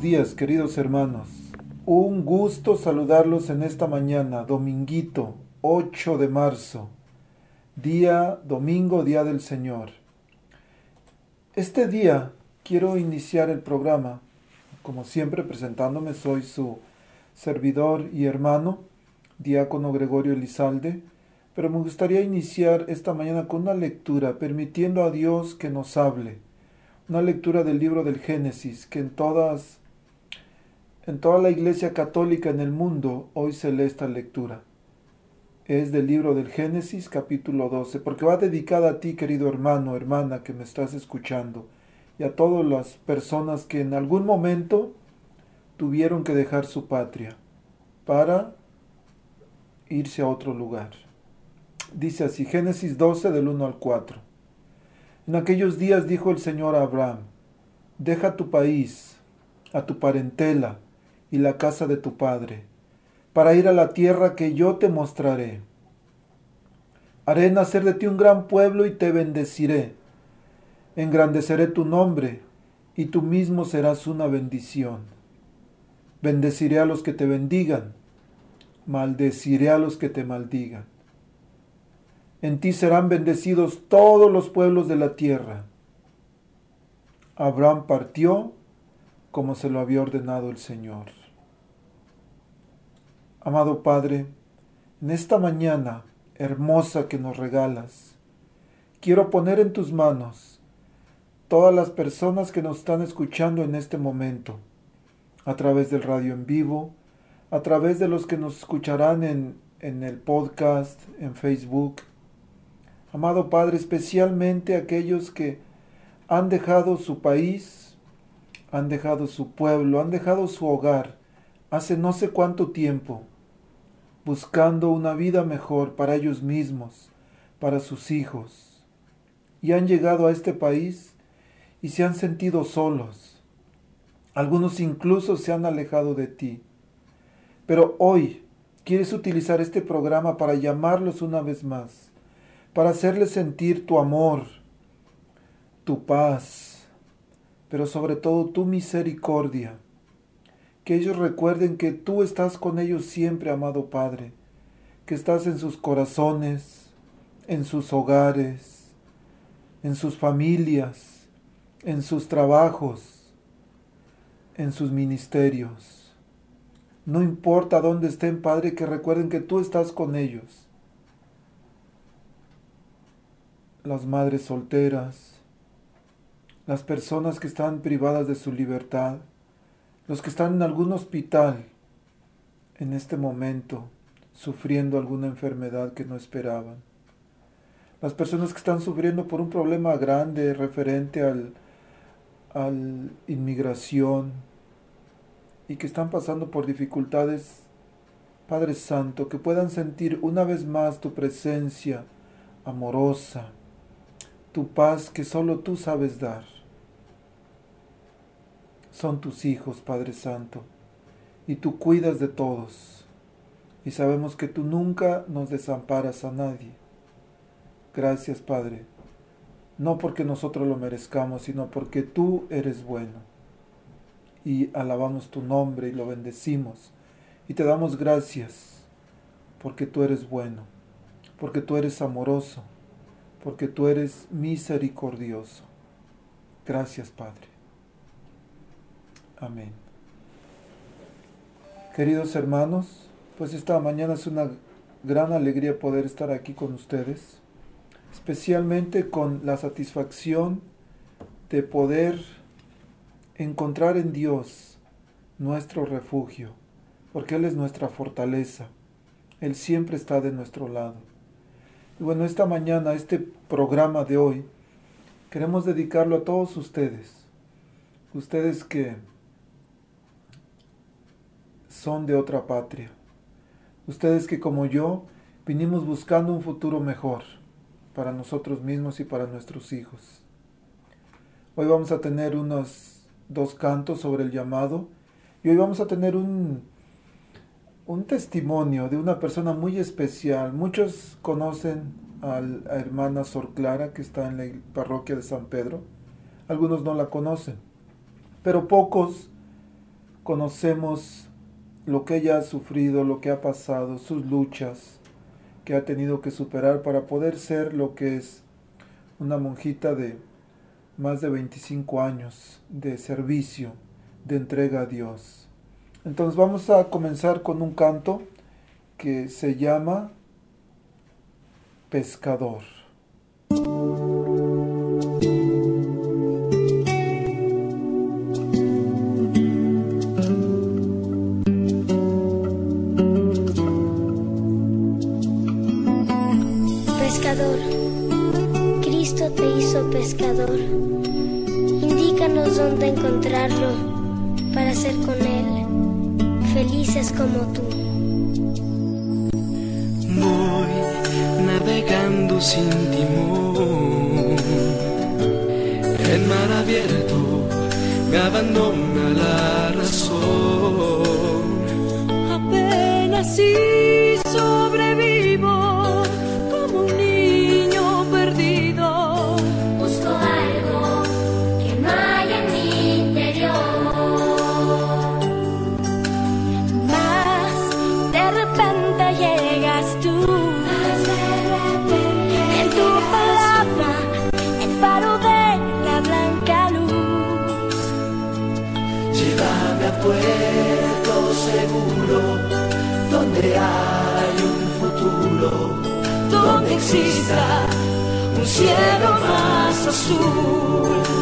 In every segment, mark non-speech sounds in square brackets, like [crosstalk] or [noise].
Días, queridos hermanos. Un gusto saludarlos en esta mañana, dominguito, 8 de marzo, día domingo, día del Señor. Este día quiero iniciar el programa, como siempre presentándome, soy su servidor y hermano, diácono Gregorio Elizalde, pero me gustaría iniciar esta mañana con una lectura, permitiendo a Dios que nos hable una lectura del libro del Génesis que en todas en toda la iglesia católica en el mundo hoy se lee esta lectura. Es del libro del Génesis capítulo 12, porque va dedicada a ti, querido hermano, hermana, que me estás escuchando, y a todas las personas que en algún momento tuvieron que dejar su patria para irse a otro lugar. Dice así, Génesis 12 del 1 al 4. En aquellos días dijo el Señor a Abraham, deja tu país, a tu parentela y la casa de tu padre, para ir a la tierra que yo te mostraré. Haré nacer de ti un gran pueblo y te bendeciré. Engrandeceré tu nombre y tú mismo serás una bendición. Bendeciré a los que te bendigan, maldeciré a los que te maldigan. En ti serán bendecidos todos los pueblos de la tierra. Abraham partió como se lo había ordenado el Señor. Amado Padre, en esta mañana hermosa que nos regalas, quiero poner en tus manos todas las personas que nos están escuchando en este momento, a través del radio en vivo, a través de los que nos escucharán en, en el podcast, en Facebook, Amado Padre, especialmente aquellos que han dejado su país, han dejado su pueblo, han dejado su hogar hace no sé cuánto tiempo, buscando una vida mejor para ellos mismos, para sus hijos, y han llegado a este país y se han sentido solos. Algunos incluso se han alejado de ti. Pero hoy quieres utilizar este programa para llamarlos una vez más para hacerles sentir tu amor, tu paz, pero sobre todo tu misericordia. Que ellos recuerden que tú estás con ellos siempre, amado Padre, que estás en sus corazones, en sus hogares, en sus familias, en sus trabajos, en sus ministerios. No importa dónde estén, Padre, que recuerden que tú estás con ellos las madres solteras, las personas que están privadas de su libertad, los que están en algún hospital en este momento sufriendo alguna enfermedad que no esperaban, las personas que están sufriendo por un problema grande referente al, al inmigración y que están pasando por dificultades, Padre Santo, que puedan sentir una vez más tu presencia amorosa, tu paz que solo tú sabes dar. Son tus hijos, Padre Santo, y tú cuidas de todos, y sabemos que tú nunca nos desamparas a nadie. Gracias, Padre, no porque nosotros lo merezcamos, sino porque tú eres bueno. Y alabamos tu nombre y lo bendecimos, y te damos gracias, porque tú eres bueno, porque tú eres amoroso, porque tú eres misericordioso. Gracias, Padre. Amén. Queridos hermanos, pues esta mañana es una gran alegría poder estar aquí con ustedes, especialmente con la satisfacción de poder encontrar en Dios nuestro refugio, porque Él es nuestra fortaleza, Él siempre está de nuestro lado. Y bueno, esta mañana, este programa de hoy, queremos dedicarlo a todos ustedes, ustedes que son de otra patria, ustedes que como yo vinimos buscando un futuro mejor para nosotros mismos y para nuestros hijos. Hoy vamos a tener unos dos cantos sobre el llamado y hoy vamos a tener un, un testimonio de una persona muy especial. Muchos conocen a la hermana Sor Clara que está en la parroquia de San Pedro. Algunos no la conocen, pero pocos conocemos lo que ella ha sufrido, lo que ha pasado, sus luchas que ha tenido que superar para poder ser lo que es una monjita de más de 25 años de servicio, de entrega a Dios. Entonces vamos a comenzar con un canto que se llama Pescador. Cristo te hizo pescador. Indícanos dónde encontrarlo para ser con Él felices como tú. Voy navegando sin timón. En mar abierto me abandona la razón. Apenas si sobrevivo exista un cielo más azul.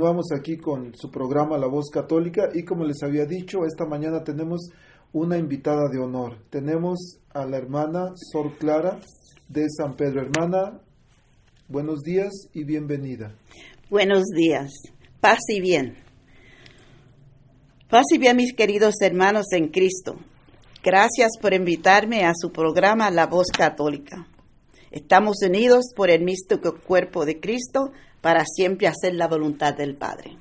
Continuamos aquí con su programa La Voz Católica y como les había dicho, esta mañana tenemos una invitada de honor. Tenemos a la hermana Sor Clara de San Pedro. Hermana, buenos días y bienvenida. Buenos días, paz y bien. Paz y bien, mis queridos hermanos en Cristo. Gracias por invitarme a su programa La Voz Católica. Estamos unidos por el místico cuerpo de Cristo para siempre hacer la voluntad del Padre.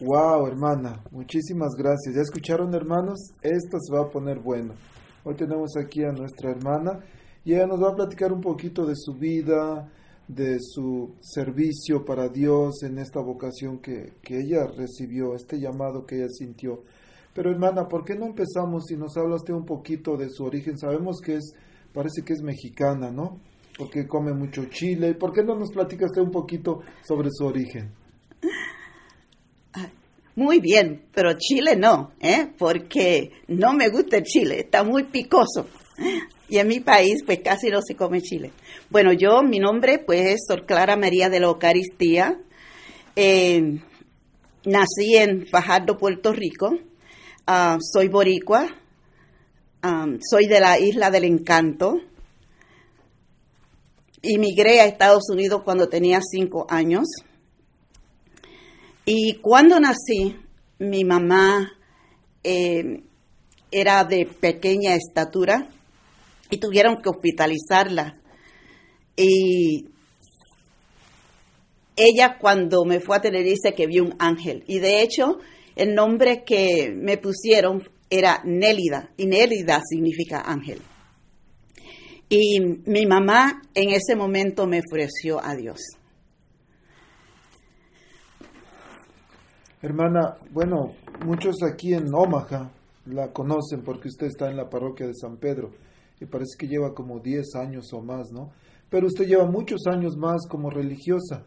Wow, hermana, muchísimas gracias. ¿Ya escucharon, hermanos? Esto se va a poner bueno. Hoy tenemos aquí a nuestra hermana y ella nos va a platicar un poquito de su vida, de su servicio para Dios en esta vocación que, que ella recibió, este llamado que ella sintió. Pero hermana, ¿por qué no empezamos si nos habla usted un poquito de su origen? Sabemos que es, parece que es mexicana, ¿no? Porque come mucho chile. ¿Por qué no nos platica usted un poquito sobre su origen? Muy bien, pero chile no, ¿eh? porque no me gusta el chile, está muy picoso. Y en mi país, pues casi no se come chile. Bueno, yo, mi nombre, pues es Sor Clara María de la Eucaristía. Eh, nací en Fajardo, Puerto Rico. Ah, soy boricua. Ah, soy de la Isla del Encanto. Inmigré a Estados Unidos cuando tenía cinco años. Y cuando nací, mi mamá eh, era de pequeña estatura y tuvieron que hospitalizarla. Y ella cuando me fue a tener dice que vio un ángel. Y de hecho, el nombre que me pusieron era Nélida. Y Nélida significa ángel. Y mi mamá en ese momento me ofreció a Dios. Hermana, bueno, muchos aquí en Omaha la conocen porque usted está en la parroquia de San Pedro y parece que lleva como 10 años o más, ¿no? Pero usted lleva muchos años más como religiosa.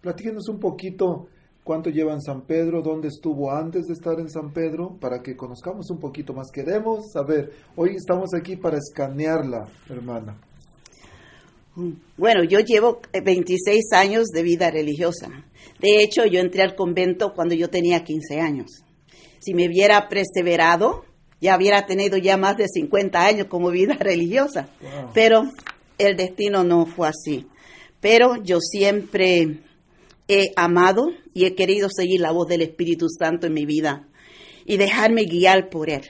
Platíquenos un poquito cuánto lleva en San Pedro, dónde estuvo antes de estar en San Pedro, para que conozcamos un poquito más. Queremos saber, hoy estamos aquí para escanearla, hermana. Bueno, yo llevo eh, 26 años de vida religiosa. De hecho, yo entré al convento cuando yo tenía 15 años. Si me hubiera perseverado, ya hubiera tenido ya más de 50 años como vida [laughs] religiosa. Wow. Pero el destino no fue así. Pero yo siempre he amado y he querido seguir la voz del Espíritu Santo en mi vida y dejarme guiar por Él.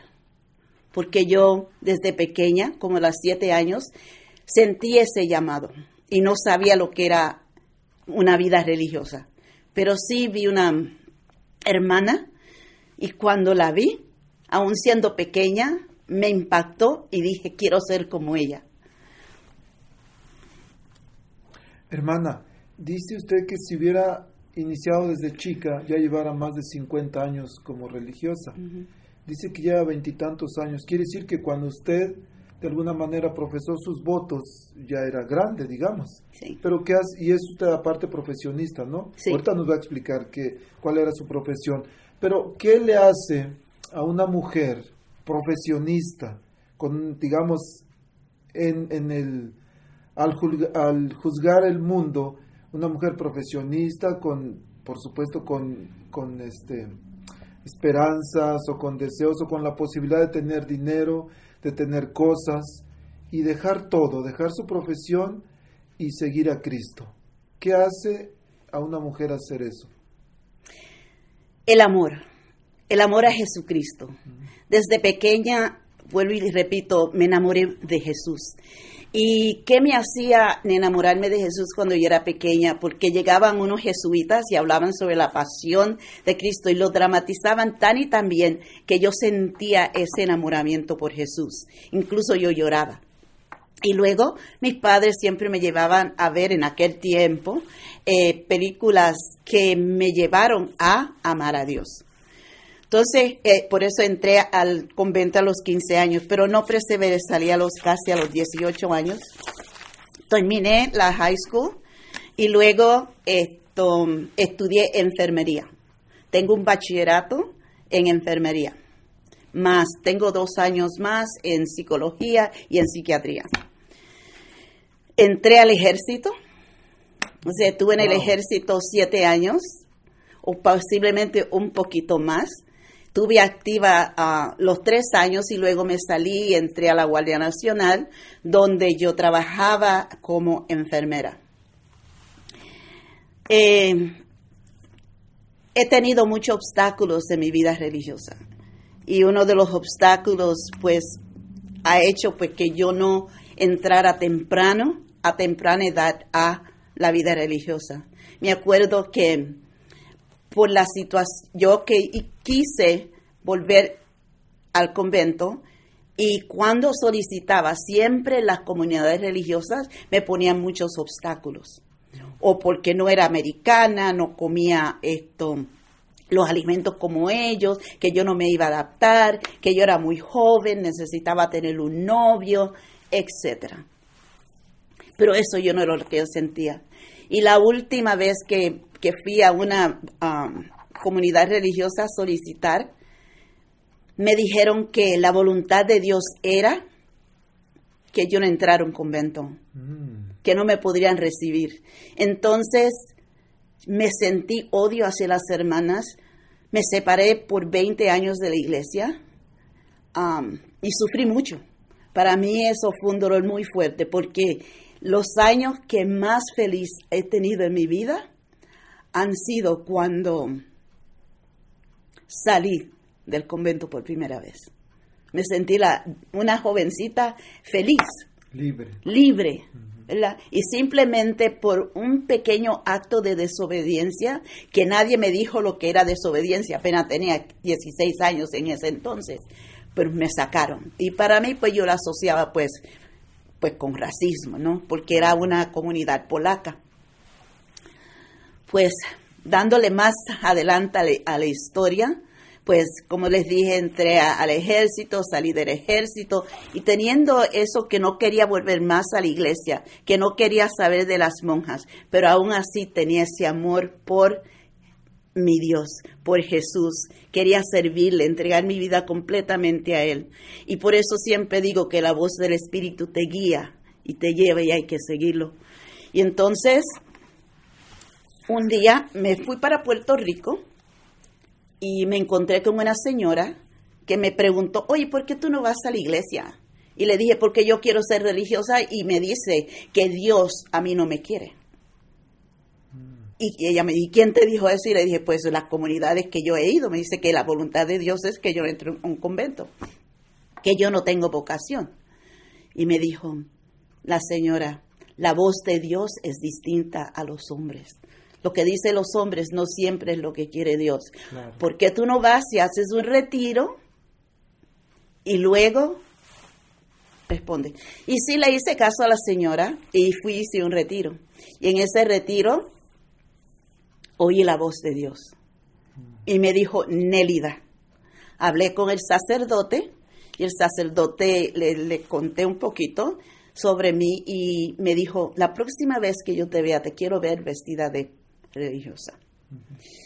Porque yo desde pequeña, como a los siete años, sentí ese llamado y no sabía lo que era una vida religiosa. Pero sí vi una hermana y cuando la vi, aún siendo pequeña, me impactó y dije, quiero ser como ella. Hermana, dice usted que si hubiera iniciado desde chica, ya llevara más de 50 años como religiosa. Dice que lleva veintitantos años. Quiere decir que cuando usted de alguna manera profesó sus votos, ya era grande, digamos. Sí. Pero qué hace, y es usted aparte profesionista, ¿no? Sí. Ahorita nos va a explicar qué, cuál era su profesión. Pero, ¿qué le hace a una mujer profesionista, con, digamos, en, en el, al juzgar el mundo, una mujer profesionista con, por supuesto, con, con este, esperanzas o con deseos o con la posibilidad de tener dinero, de tener cosas y dejar todo, dejar su profesión y seguir a Cristo. ¿Qué hace a una mujer hacer eso? El amor, el amor a Jesucristo. Desde pequeña, vuelvo y repito, me enamoré de Jesús. ¿Y qué me hacía enamorarme de Jesús cuando yo era pequeña? Porque llegaban unos jesuitas y hablaban sobre la pasión de Cristo y lo dramatizaban tan y tan bien que yo sentía ese enamoramiento por Jesús. Incluso yo lloraba. Y luego mis padres siempre me llevaban a ver en aquel tiempo eh, películas que me llevaron a amar a Dios. Entonces, eh, por eso entré al convento a los 15 años, pero no perseveré, salí a los casi a los 18 años. Terminé la high school y luego esto, estudié enfermería. Tengo un bachillerato en enfermería, más tengo dos años más en psicología y en psiquiatría. Entré al ejército, o sea, estuve en el Wow. ejército siete años o posiblemente un poquito más. Tuve activa ah, los tres años y luego me salí y entré a la Guardia Nacional, donde yo trabajaba como enfermera. Eh, he tenido muchos obstáculos en mi vida religiosa y uno de los obstáculos pues ha hecho pues que yo no entrara temprano, a temprana edad a la vida religiosa. Me acuerdo que por la situación, yo que quise volver al convento y cuando solicitaba, siempre las comunidades religiosas me ponían muchos obstáculos. O porque no era americana, no comía esto, los alimentos como ellos, que yo no me iba a adaptar, que yo era muy joven, necesitaba tener un novio, etcétera. Pero eso yo no era lo que yo sentía. Y la última vez que, que fui a una um, comunidad religiosa a solicitar, me dijeron que la voluntad de Dios era que yo no entrara a un convento, que no me podrían recibir. Entonces me sentí odio hacia las hermanas, me separé por 20 años de la iglesia um, y sufrí mucho. Para mí eso fue un dolor muy fuerte porque los años que más feliz he tenido en mi vida han sido cuando salí del convento por primera vez. Me sentí la, una jovencita feliz, Libre. libre. Y simplemente por un pequeño acto de desobediencia, que nadie me dijo lo que era desobediencia, apenas tenía 16 años en ese entonces, pero me sacaron. Y para mí, pues yo la asociaba pues, pues con racismo, ¿no? Porque era una comunidad polaca. Pues dándole más adelante a la, historia, pues como les dije, entré al ejército, salí del ejército y teniendo eso que no quería volver más a la iglesia, que no quería saber de las monjas, pero aún así tenía ese amor por mi Dios, por Jesús. Quería servirle, entregar mi vida completamente a Él. Y por eso siempre digo que la voz del Espíritu te guía y te lleva y hay que seguirlo. Y entonces, un día me fui para Puerto Rico y me encontré con una señora que me preguntó, oye, ¿por qué tú no vas a la iglesia? Y le dije, porque yo quiero ser religiosa y me dice que Dios a mí no me quiere. Y ella me dijo, ¿quién te dijo eso? Y le dije, pues las comunidades que yo he ido. Me dice que la voluntad de Dios es que yo entre a un convento, que yo no tengo vocación. Y me dijo la señora, la voz de Dios es distinta a los hombres. Lo que dicen los hombres no siempre es lo que quiere Dios. Claro. ¿Por qué tú no vas y haces un retiro y luego responde? Y sí le hice caso a la señora y fui y hice un retiro. Y en ese retiro oí la voz de Dios. Y me dijo, Nélida. Hablé con el sacerdote y el sacerdote le, le conté un poquito sobre mí y me dijo, la próxima vez que yo te vea, te quiero ver vestida de religiosa.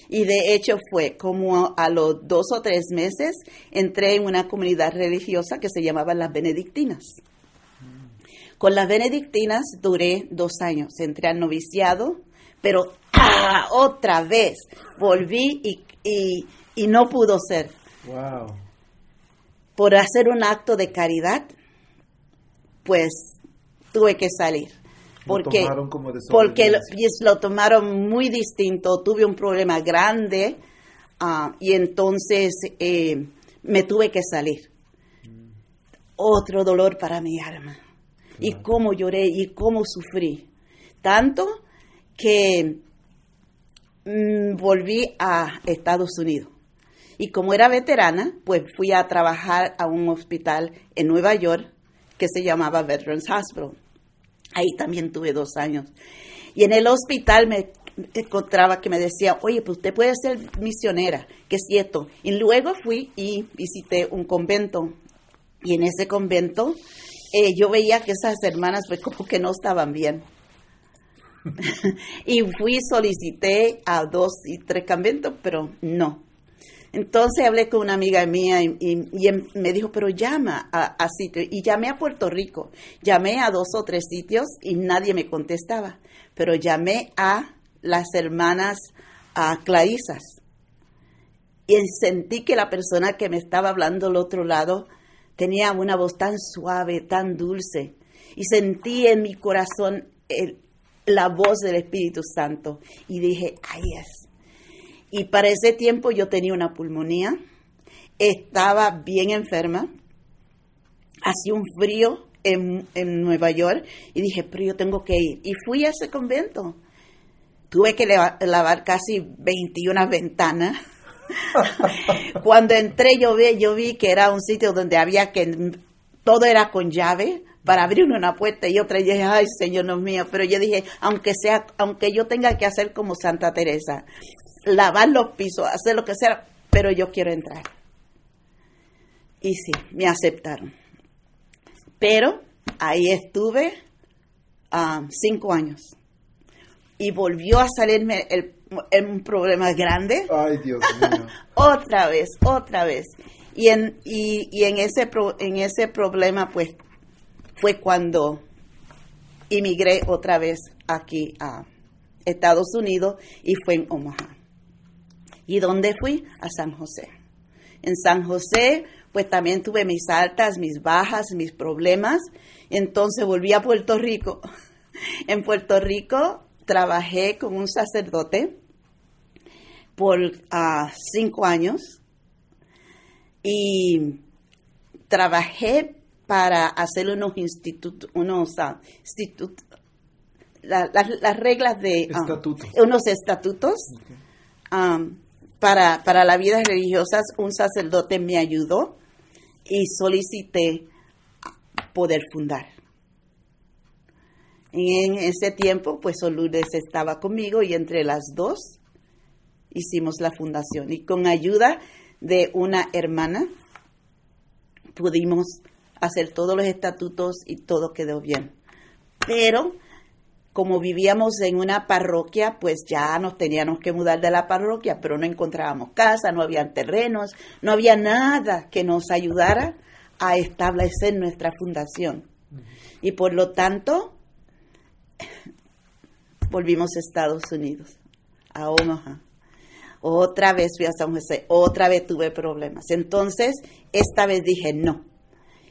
Y de hecho fue como a los dos o tres meses entré en una comunidad religiosa que se llamaba las Benedictinas. Con las Benedictinas duré dos años, entré al noviciado, pero ¡ah! otra vez volví y, y- y no pudo ser. Wow. Por hacer un acto de caridad, pues tuve que salir. Lo Porque, tomaron como porque lo, lo tomaron muy distinto, tuve un problema grande ah, y entonces eh, me tuve que salir. Otro dolor para mi alma. Y cómo lloré y cómo sufrí. Tanto que mm, volví a Estados Unidos. Y como era veterana, pues fui a trabajar a un hospital en Nueva York que se llamaba Veterans Hospital. Ahí también tuve dos años. Y en el hospital me encontraba que me decía, oye, pues usted puede ser misionera, que es cierto. Y luego fui y visité un convento. Y en ese convento eh, yo veía que esas hermanas pues como que no estaban bien. [laughs] y fui, solicité a dos y tres conventos, pero no. Entonces hablé con una amiga mía y, em- me dijo, pero llama a, a. Y llamé a Puerto Rico. Llamé a dos o tres sitios y nadie me contestaba. Pero llamé a las hermanas a Clarisas. Y sentí que la persona que me estaba hablando al otro lado tenía una voz tan suave, tan dulce. Y sentí en mi corazón la voz del Espíritu Santo. Y dije, ahí es. Y para ese tiempo yo tenía una pulmonía, estaba bien enferma, hacía un frío en, en Nueva York y dije, pero yo tengo que ir. Y fui a ese convento. Tuve que lavar casi 21 ventanas. [laughs] Cuando entré yo vi, yo vi que era un sitio donde había que, todo era con llave para abrir una puerta y otra y dije, ay Señor no mío, pero yo dije, aunque sea, aunque yo tenga que hacer como Santa Teresa, lavar los pisos, hacer lo que sea, pero yo quiero entrar. Y sí, me aceptaron. Pero ahí estuve ah, cinco años. Y volvió a salirme el, el- un problema grande. Ay, Dios mío. [laughs] Otra vez, otra vez. Y en, y, y en, ese pro- en ese problema, pues, fue cuando emigré otra vez aquí a Estados Unidos y fue en Omaha. ¿Y dónde fui? A San José. En San José, pues también tuve mis altas, mis bajas, mis problemas. Entonces volví a Puerto Rico. [laughs] En Puerto Rico trabajé con un sacerdote por ah, cinco años y trabajé para hacer unos institutos, unos la- las- las reglas de ah, Estatutos. unos estatutos um, para, para la vida religiosa. Un sacerdote me ayudó y solicité poder fundar. En ese tiempo, pues Lourdes estaba conmigo y entre las dos hicimos la fundación. Y con ayuda de una hermana pudimos hacer todos los estatutos y todo quedó bien. Pero como vivíamos en una parroquia, pues ya nos teníamos que mudar de la parroquia, pero no encontrábamos casa, no había terrenos, no había nada que nos ayudara a establecer nuestra fundación. Y por lo tanto, volvimos a Estados Unidos, a Omaha. Otra vez fui a San José, otra vez tuve problemas. Entonces, esta vez dije no.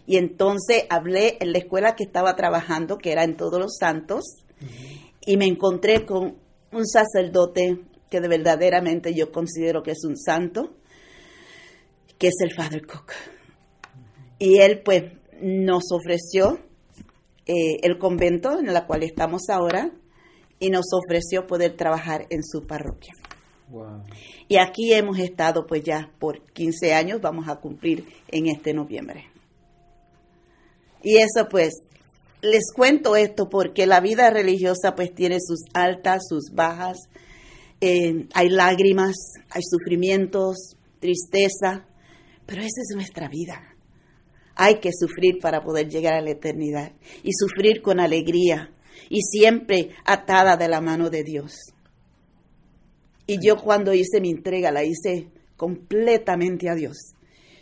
Y entonces hablé en la escuela que estaba trabajando, que era en Todos los Santos, y me encontré con un sacerdote que de verdaderamente yo considero que es un santo, que es el Father Cook. Y él pues nos ofreció eh, el convento en el cual estamos ahora y nos ofreció poder trabajar en su parroquia. Wow. Y aquí hemos estado pues ya por 15 años, vamos a cumplir en este noviembre. Y eso pues, les cuento esto porque la vida religiosa pues tiene sus altas, sus bajas, eh, hay lágrimas, hay sufrimientos, tristeza, pero esa es nuestra vida. Hay que sufrir para poder llegar a la eternidad y sufrir con alegría y siempre atada de la mano de Dios. Y yo cuando hice mi entrega la hice completamente a Dios.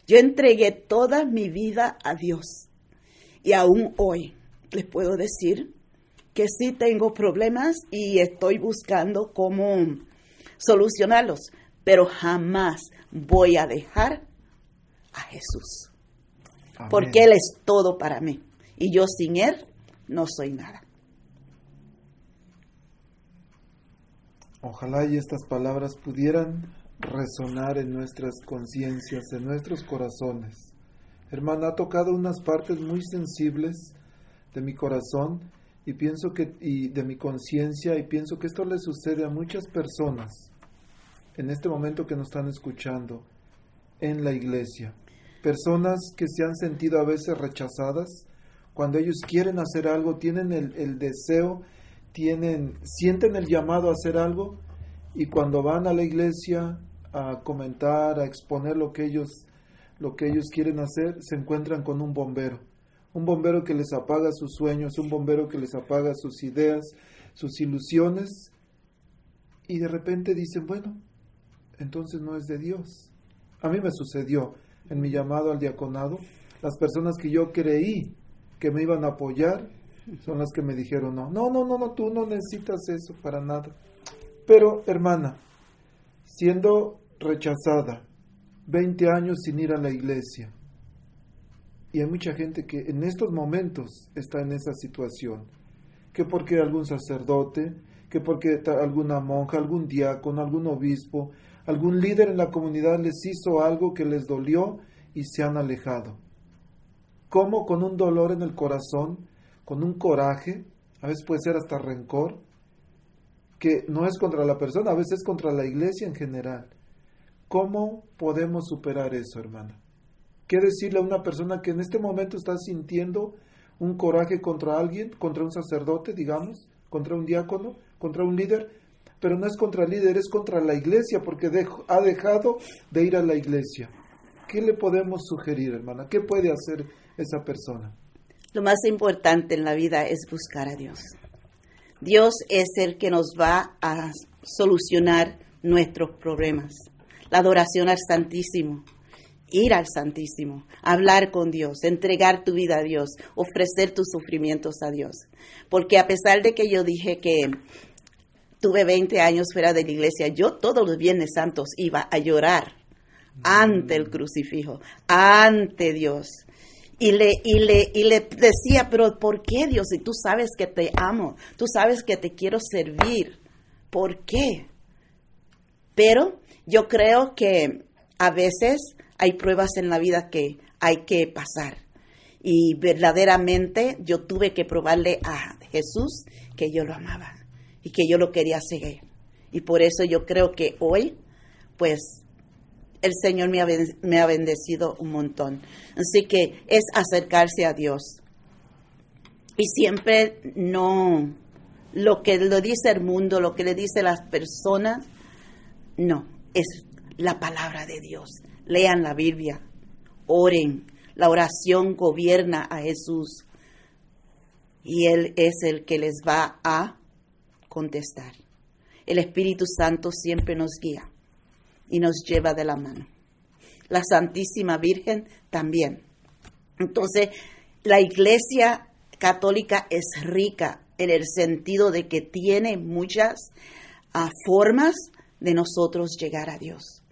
Yo entregué toda mi vida a Dios. Y aún hoy les puedo decir que sí tengo problemas y estoy buscando cómo solucionarlos, pero jamás voy a dejar a Jesús, Amén. porque Él es todo para mí. Y yo sin Él no soy nada. Ojalá y estas palabras pudieran resonar en nuestras conciencias, en nuestros corazones. Hermana, ha tocado unas partes muy sensibles de mi corazón y pienso que y de mi conciencia y pienso que esto le sucede a muchas personas en este momento que nos están escuchando en la iglesia. Personas que se han sentido a veces rechazadas cuando ellos quieren hacer algo, tienen el, el deseo, tienen, sienten el llamado a hacer algo y cuando van a la iglesia a comentar, a exponer lo que ellos, lo que ellos quieren hacer, se encuentran con un bombero. Un bombero que les apaga sus sueños, un bombero que les apaga sus ideas, sus ilusiones, y de repente dicen, bueno, entonces no es de Dios. A mí me sucedió en mi llamado al diaconado, las personas que yo creí que me iban a apoyar son las que me dijeron, no, no, no, no, no, tú no necesitas eso para nada. Pero, hermana, siendo rechazada, 20 años sin ir a la iglesia. Y hay mucha gente que en estos momentos está en esa situación, que porque algún sacerdote, que porque alguna monja, algún diácono, algún obispo, algún líder en la comunidad les hizo algo que les dolió y se han alejado. Como con un dolor en el corazón, con un coraje, a veces puede ser hasta rencor, que no es contra la persona, a veces es contra la iglesia en general. ¿Cómo podemos superar eso, hermana? ¿Qué decirle a una persona que en este momento está sintiendo un coraje contra alguien, contra un sacerdote, digamos, contra un diácono, contra un líder? Pero no es contra el líder, es contra la iglesia, porque ha dejado de ir a la iglesia. ¿Qué le podemos sugerir, hermana? ¿Qué puede hacer esa persona? Lo más importante en la vida es buscar a Dios. Dios es el que nos va a solucionar nuestros problemas. La adoración al Santísimo, ir al Santísimo, hablar con Dios, entregar tu vida a Dios, ofrecer tus sufrimientos a Dios. Porque a pesar de que yo dije que tuve 20 años fuera de la iglesia, yo todos los Viernes Santos iba a llorar ante el crucifijo, ante Dios. Y le, y, le, y le decía, pero ¿por qué Dios? Si tú sabes que te amo, tú sabes que te quiero servir, ¿por qué? Pero yo creo que a veces hay pruebas en la vida que hay que pasar. Y verdaderamente yo tuve que probarle a Jesús que yo lo amaba y que yo lo quería seguir. Y por eso yo creo que hoy, pues, el Señor me ha, me ha bendecido un montón. Así que es acercarse a Dios. Y siempre no lo que lo dice el mundo, lo que le dice las personas, no, es la palabra de Dios. Lean la Biblia, oren. La oración gobierna a Jesús y Él es el que les va a contestar. El Espíritu Santo siempre nos guía y nos lleva de la mano. La Santísima Virgen también. Entonces, la Iglesia Católica es rica en el sentido de que tiene muchas ah, formas de nosotros llegar a Dios.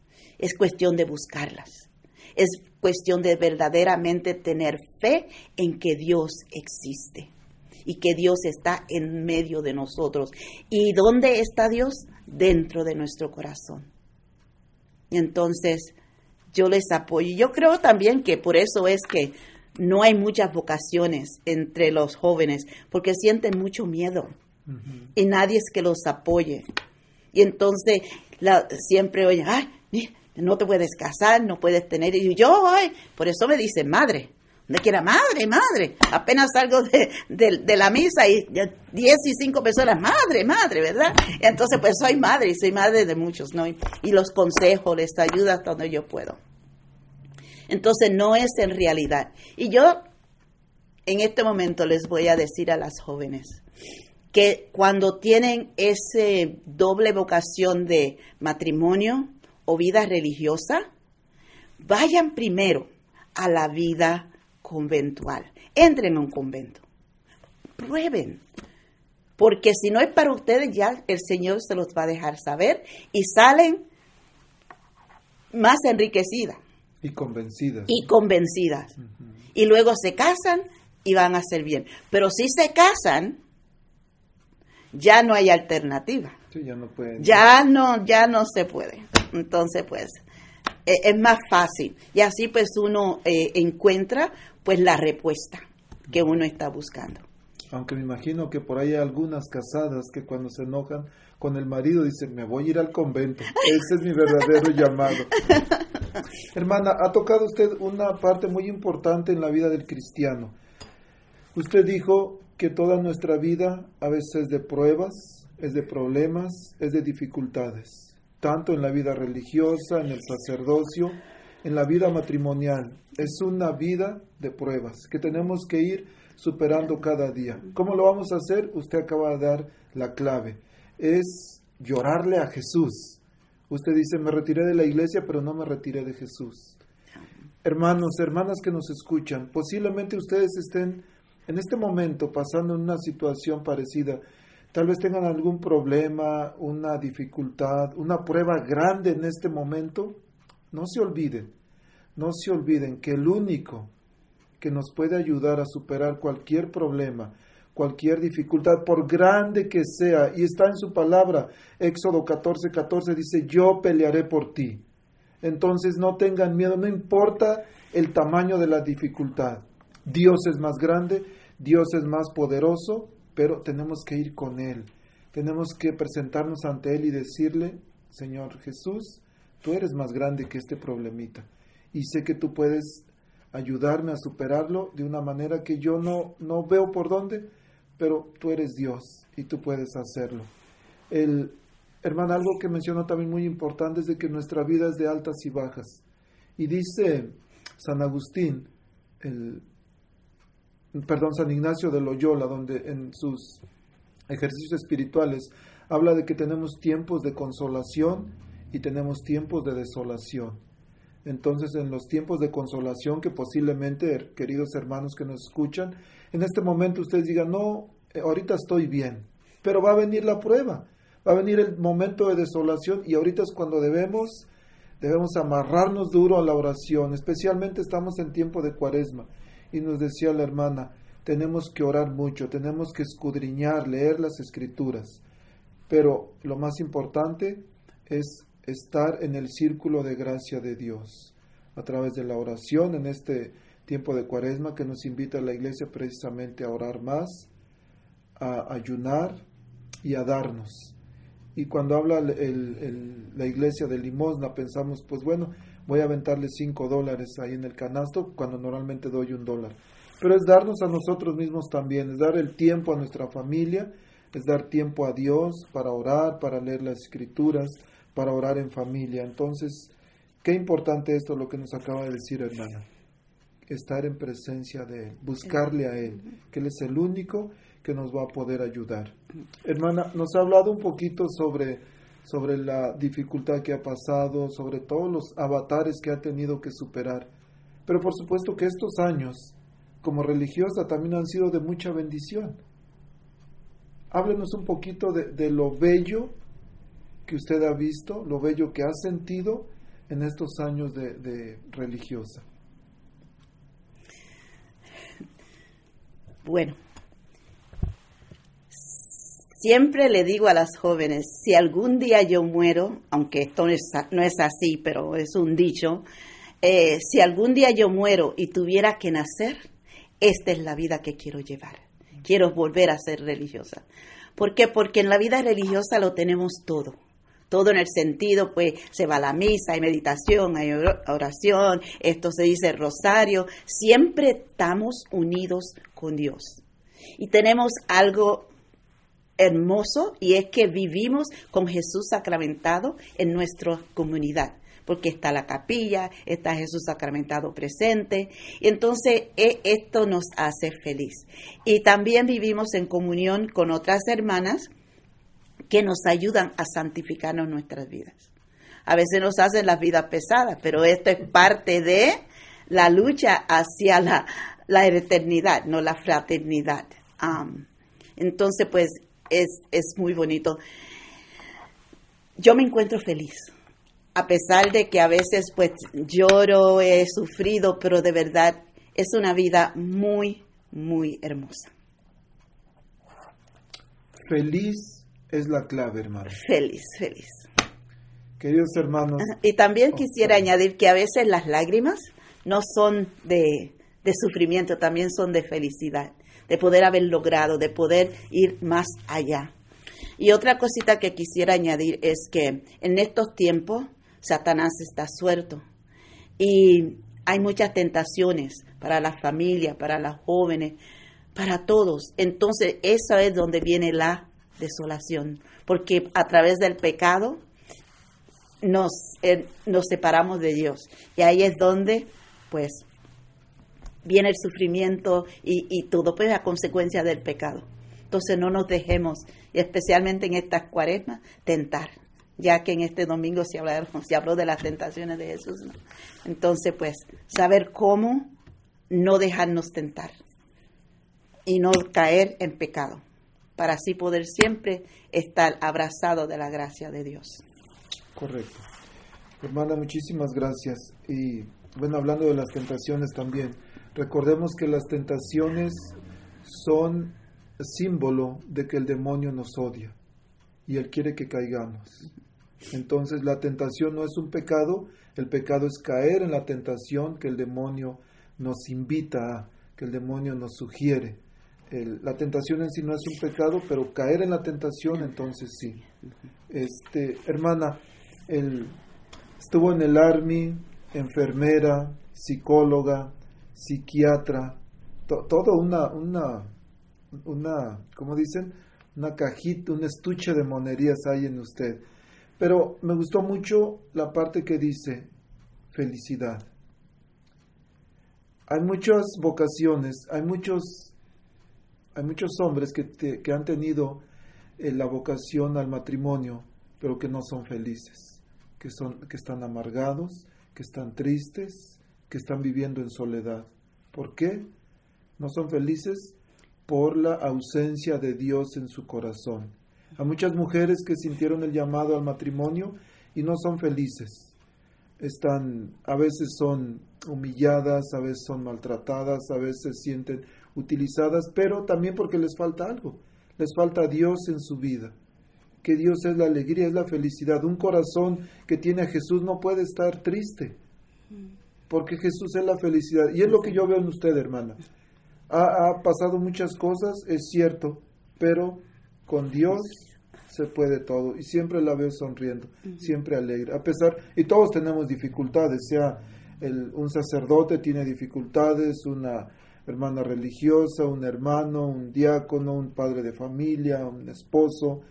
Es cuestión de buscarlas. Es cuestión de verdaderamente tener fe en que Dios existe y que Dios está en medio de nosotros. ¿Y dónde está Dios? Dentro de nuestro corazón. Entonces yo les apoyo. Y Yo creo también que por eso es que no hay muchas vocaciones entre los jóvenes, porque sienten mucho miedo y nadie es que los apoye. Y entonces la- siempre oyen, ay, mira, no te puedes casar, no puedes tener. Y yo, ay, por eso me dicen madre. Donde quiera, madre, madre. Apenas salgo de, de- la misa y ya 10 y 5 personas, madre, madre, ¿verdad? Entonces, pues soy madre y soy madre de muchos, ¿no? Y, los consejos, les ayudo hasta donde yo puedo. Entonces, no es en realidad. Y yo, en este momento, les voy a decir a las jóvenes que cuando tienen ese doble vocación de matrimonio o vida religiosa, vayan primero a la vida conventual. Entren a un convento. Prueben. Porque si no es para ustedes, ya el Señor se los va a dejar saber y salen más enriquecidas Y convencidas. y convencidas. Y luego se casan y van a hacer bien. Pero si se casan, ya no hay alternativa. Sí, ya no pueden. Ya no, ya no se puede. Entonces, pues, eh, es más fácil. Y así, pues, uno eh, encuentra, pues, la respuesta que uno está buscando. Aunque me imagino que por ahí hay algunas casadas que cuando se enojan con el marido dicen, me voy a ir al convento. [laughs] Ese es mi verdadero llamado. Hermana, ha tocado usted una parte muy importante en la vida del cristiano. Usted dijo que toda nuestra vida a veces es de pruebas, es de problemas, es de dificultades, tanto en la vida religiosa, en el sacerdocio, en la vida matrimonial. Es una vida de pruebas que tenemos que ir superando cada día. ¿Cómo lo vamos a hacer? Usted acaba de dar la clave. Es llorarle a Jesús. Usted dice, me retiré de la iglesia, pero no me retiré de Jesús. Hermanos, hermanas que nos escuchan, posiblemente ustedes estén en este momento pasando en una situación parecida. Tal vez tengan algún problema, una dificultad, una prueba grande en este momento, no se olviden, no se olviden que el único que nos puede ayudar a superar cualquier problema, cualquier dificultad, por grande que sea, y está en su palabra, Éxodo 14, 14 dice, yo pelearé por ti. Entonces no tengan miedo, no importa el tamaño de la dificultad. Dios es más grande, Dios es más poderoso, pero tenemos que ir con Él. Tenemos que presentarnos ante Él y decirle, Señor Jesús, tú eres más grande que este problemita. Y sé que tú puedes ayudarme a superarlo de una manera que yo no, no veo por dónde, pero tú eres Dios y tú puedes hacerlo. El, hermano, algo que mencionó también muy importante es de que nuestra vida es de altas y bajas. Y dice San Agustín, el, perdón, San Ignacio de Loyola, donde en sus ejercicios espirituales habla de que tenemos tiempos de consolación y tenemos tiempos de desolación. Entonces, en los tiempos de consolación que posiblemente, queridos hermanos que nos escuchan, en este momento ustedes digan, no, eh, ahorita estoy bien, pero va a venir la prueba, va a venir el momento de desolación y ahorita es cuando debemos, debemos amarrarnos duro a la oración, especialmente estamos en tiempo de cuaresma. Y nos decía la hermana, tenemos que orar mucho, tenemos que escudriñar, leer las escrituras, pero lo más importante es estar en el círculo de gracia de Dios a través de la oración en este tiempo de cuaresma que nos invita a la iglesia precisamente a orar más, a ayunar y a darnos. Y cuando habla la iglesia de limosna, pensamos, pues bueno, voy a aventarle cinco dólares ahí en el canasto cuando normalmente doy un dólar. Pero es darnos a nosotros mismos también, es dar el tiempo a nuestra familia, es dar tiempo a Dios para orar, para leer las escrituras, para orar en familia. Entonces, qué importante esto lo que nos acaba de decir hermana. Estar en presencia de Él, buscarle a Él, que Él es el único que nos va a poder ayudar. Hermana, nos ha hablado un poquito sobre, sobre la dificultad que ha pasado, sobre todos los avatares que ha tenido que superar. Pero por supuesto que estos años, como religiosa, también han sido de mucha bendición. Háblenos un poquito de, lo bello que usted ha visto, lo bello que ha sentido en estos años de, de religiosa. Bueno, siempre le digo a las jóvenes, si algún día yo muero, aunque esto no es, así, pero es un dicho, eh, si algún día yo muero y tuviera que nacer, esta es la vida que quiero llevar. Quiero volver a ser religiosa. ¿Por qué? Porque en la vida religiosa lo tenemos todo. Todo en el sentido, pues se va a la misa, hay meditación, hay or- oración, esto se dice rosario. Siempre estamos unidos con Dios. Y tenemos algo hermoso y es que vivimos con Jesús sacramentado en nuestra comunidad, porque está la capilla, está Jesús sacramentado presente, y entonces e- esto nos hace feliz. Y también vivimos en comunión con otras hermanas que nos ayudan a santificarnos nuestras vidas. A veces nos hacen las vidas pesadas, pero esto es parte de la lucha hacia la, la eternidad, no la fraternidad. Entonces, pues es, es muy bonito. Yo me encuentro feliz, a pesar de que a veces pues lloro, he sufrido, pero de verdad es una vida muy, muy hermosa. Feliz es la clave, hermano. Feliz, feliz. Queridos hermanos, Y también quisiera añadir que a veces las lágrimas no son de, de sufrimiento, también son de felicidad, de poder haber logrado, de poder ir más allá. Y otra cosita que quisiera añadir es que en estos tiempos Satanás está suelto y hay muchas tentaciones para la familia, para las jóvenes, para todos. Entonces, eso es donde viene la desolación, porque a través del pecado nos, eh, nos separamos de Dios. Y ahí es donde, pues, viene el sufrimiento y, y todo, pues, a consecuencia del pecado. Entonces, no nos dejemos, especialmente en estas cuaresmas, tentar, ya que en este domingo se, hablaron, [laughs] se habló de las tentaciones de Jesús. Entonces, pues, saber cómo no dejarnos tentar y no caer en pecado para así poder siempre estar abrazado de la gracia de Dios. Correcto. Hermana, muchísimas gracias. Y bueno, hablando de las tentaciones también, recordemos que las tentaciones son símbolo de que el demonio nos odia y él quiere que caigamos. Entonces la tentación no es un pecado, el pecado es caer en la tentación que el demonio nos invita a, que el demonio nos sugiere. La tentación en sí no es un pecado, pero caer en la tentación entonces sí. Este, hermana, el, estuvo en el Army, enfermera, psicóloga, psiquiatra, to- todo una, una, una, ¿cómo dicen? Una cajita, un estuche de monerías hay en usted. Pero me gustó mucho la parte que dice felicidad. Hay muchas vocaciones, hay muchos, hay muchos hombres que, te- que han tenido eh, la vocación al matrimonio, pero que no son felices, que, son, que están amargados, que están tristes, que están viviendo en soledad. ¿Por qué? No son felices por la ausencia de Dios en su corazón. Hay muchas mujeres que sintieron el llamado al matrimonio y no son felices. Están, a veces son humilladas, a veces son maltratadas, a veces se sienten utilizadas, pero también porque les falta algo. Les falta Dios en su vida. Que Dios es la alegría, es la felicidad. Un corazón que tiene a Jesús no puede estar triste, porque Jesús es la felicidad. Y es lo que yo veo en usted, hermana. Ha, ha pasado muchas cosas, es cierto, pero con Dios se puede todo y siempre la veo sonriendo, siempre alegre, a pesar, y todos tenemos dificultades, sea el- un sacerdote tiene dificultades, una hermana religiosa, un hermano, un diácono, un padre de familia, un esposo,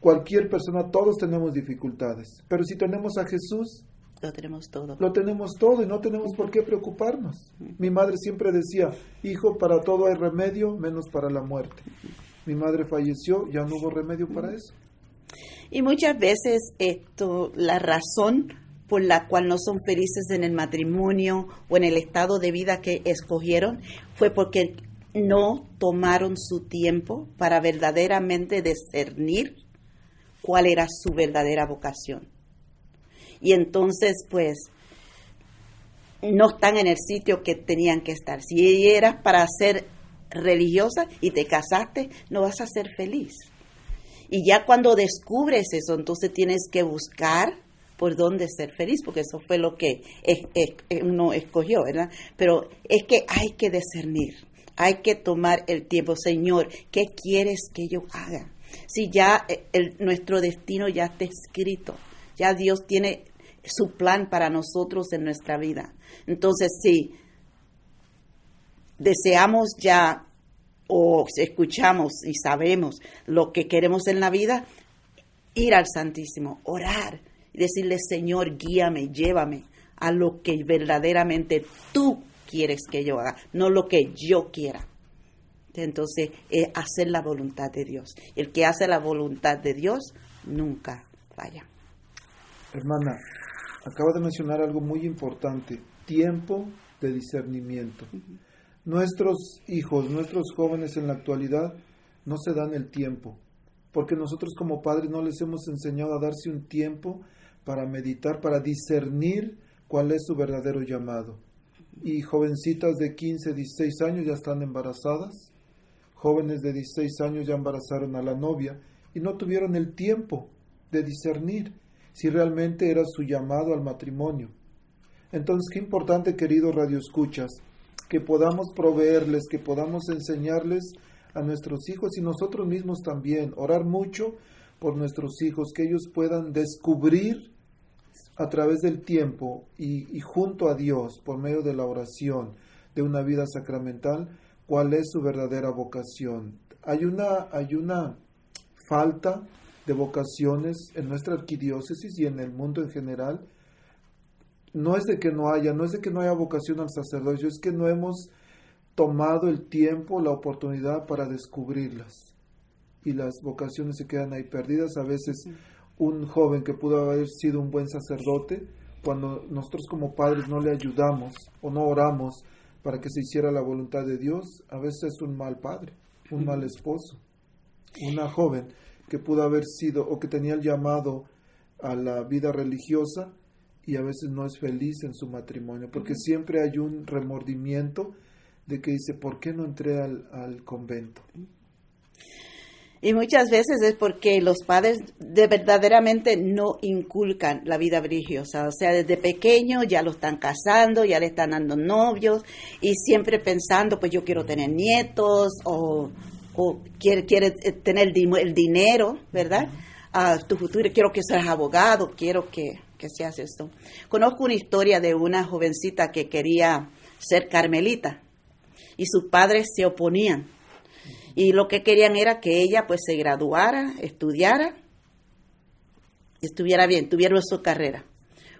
cualquier persona, todos tenemos dificultades, pero si tenemos a Jesús, Lo tenemos todo. lo tenemos todo y no tenemos por qué preocuparnos. Mi madre siempre decía, hijo, para todo hay remedio, menos para la muerte. Mi madre falleció, ya no hubo remedio para eso. Y muchas veces esto, la razón por la cual no son felices en el matrimonio o en el estado de vida que escogieron fue porque no tomaron su tiempo para verdaderamente discernir cuál era su verdadera vocación. Y entonces, pues, no están en el sitio que tenían que estar. Si eras para ser religiosa y te casaste, no vas a ser feliz. Y ya cuando descubres eso, entonces tienes que buscar por dónde ser feliz, porque eso fue lo que es- es- uno escogió, ¿verdad? Pero es que hay que discernir, hay que tomar el tiempo, Señor, ¿qué quieres que yo haga? Si ya eh, el- nuestro destino ya está escrito, ya Dios tiene su plan para nosotros en nuestra vida. Entonces, si deseamos ya o escuchamos y sabemos lo que queremos en la vida, ir al Santísimo, orar y decirle, Señor, guíame, llévame a lo que verdaderamente tú quieres que yo haga, no lo que yo quiera. Entonces, es hacer la voluntad de Dios. El que hace la voluntad de Dios nunca falla. Hermana, acaba de mencionar algo muy importante, tiempo de discernimiento. Nuestros hijos, nuestros jóvenes en la actualidad no se dan el tiempo, porque nosotros como padres no les hemos enseñado a darse un tiempo para meditar, para discernir cuál es su verdadero llamado. Y jovencitas de 15, 16 años ya están embarazadas, jóvenes de 16 años ya embarazaron a la novia y no tuvieron el tiempo de discernir si realmente era su llamado al matrimonio. Entonces, qué importante, queridos radioescuchas, que podamos proveerles, que podamos enseñarles a nuestros hijos y nosotros mismos también, orar mucho por nuestros hijos, que ellos puedan descubrir a través del tiempo y, junto a Dios, por medio de la oración, de una vida sacramental, cuál es su verdadera vocación. Hay una, hay una falta de vocaciones en nuestra arquidiócesis y en el mundo en general. No es de que no haya, no es de que no haya vocación al sacerdocio, es que no hemos tomado el tiempo, la oportunidad para descubrirlas. Y las vocaciones se quedan ahí perdidas. A veces un joven que pudo haber sido un buen sacerdote, cuando nosotros como padres no le ayudamos o no oramos para que se hiciera la voluntad de Dios, a veces es un mal padre, un mal esposo. una joven que pudo haber sido o que tenía el llamado a la vida religiosa y a veces no es feliz en su matrimonio, porque siempre hay un remordimiento de que dice, ¿por qué no entré al, al convento? Y muchas veces es porque los padres de verdaderamente no inculcan la vida religiosa. O sea, desde pequeño ya lo están casando, ya le están dando novios y siempre pensando, pues yo quiero tener nietos o, o quiere, quiere eh, tener el dinero, ¿verdad? A tu futuro, quiero que seas abogado, quiero que, que seas esto. Conozco una historia de una jovencita que quería ser carmelita y sus padres se oponían y lo que querían era que ella pues se graduara, estudiara, estuviera bien, tuviera su carrera.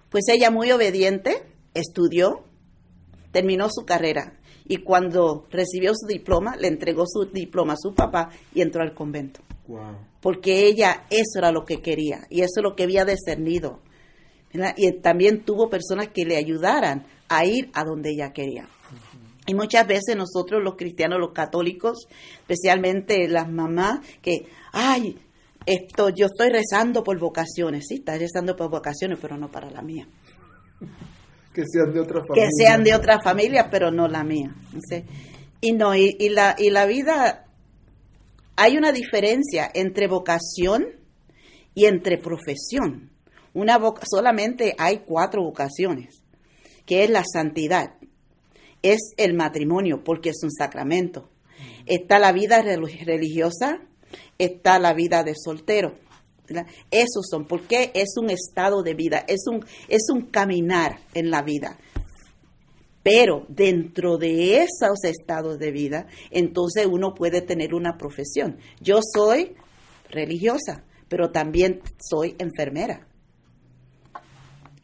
Pues ella muy obediente, estudió, terminó su carrera y cuando recibió su diploma, le entregó su diploma a su papá y entró al convento. Wow. Porque ella eso era lo que quería y eso es lo que había discernido. ¿verdad? Y también tuvo personas que le ayudaran a ir a donde ella quería. Y muchas veces nosotros los cristianos, los católicos, especialmente las mamás, que, ay, esto, yo estoy rezando por vocaciones, sí, estás rezando por vocaciones, pero no para la mía. Que sean de otra familia. Que sean de otra familia, pero no la mía. ¿sí? Y no, y, y la, y la vida, hay una diferencia entre vocación y entre profesión. Una solamente hay cuatro vocaciones, que es la santidad, es el matrimonio, porque es un sacramento. Está la vida rel- religiosa, está la vida de soltero. ¿Verdad? Esos son, porque es un estado de vida, es un, es un caminar en la vida. Pero dentro de esos estados de vida, entonces uno puede tener una profesión. Yo soy religiosa, pero también soy enfermera.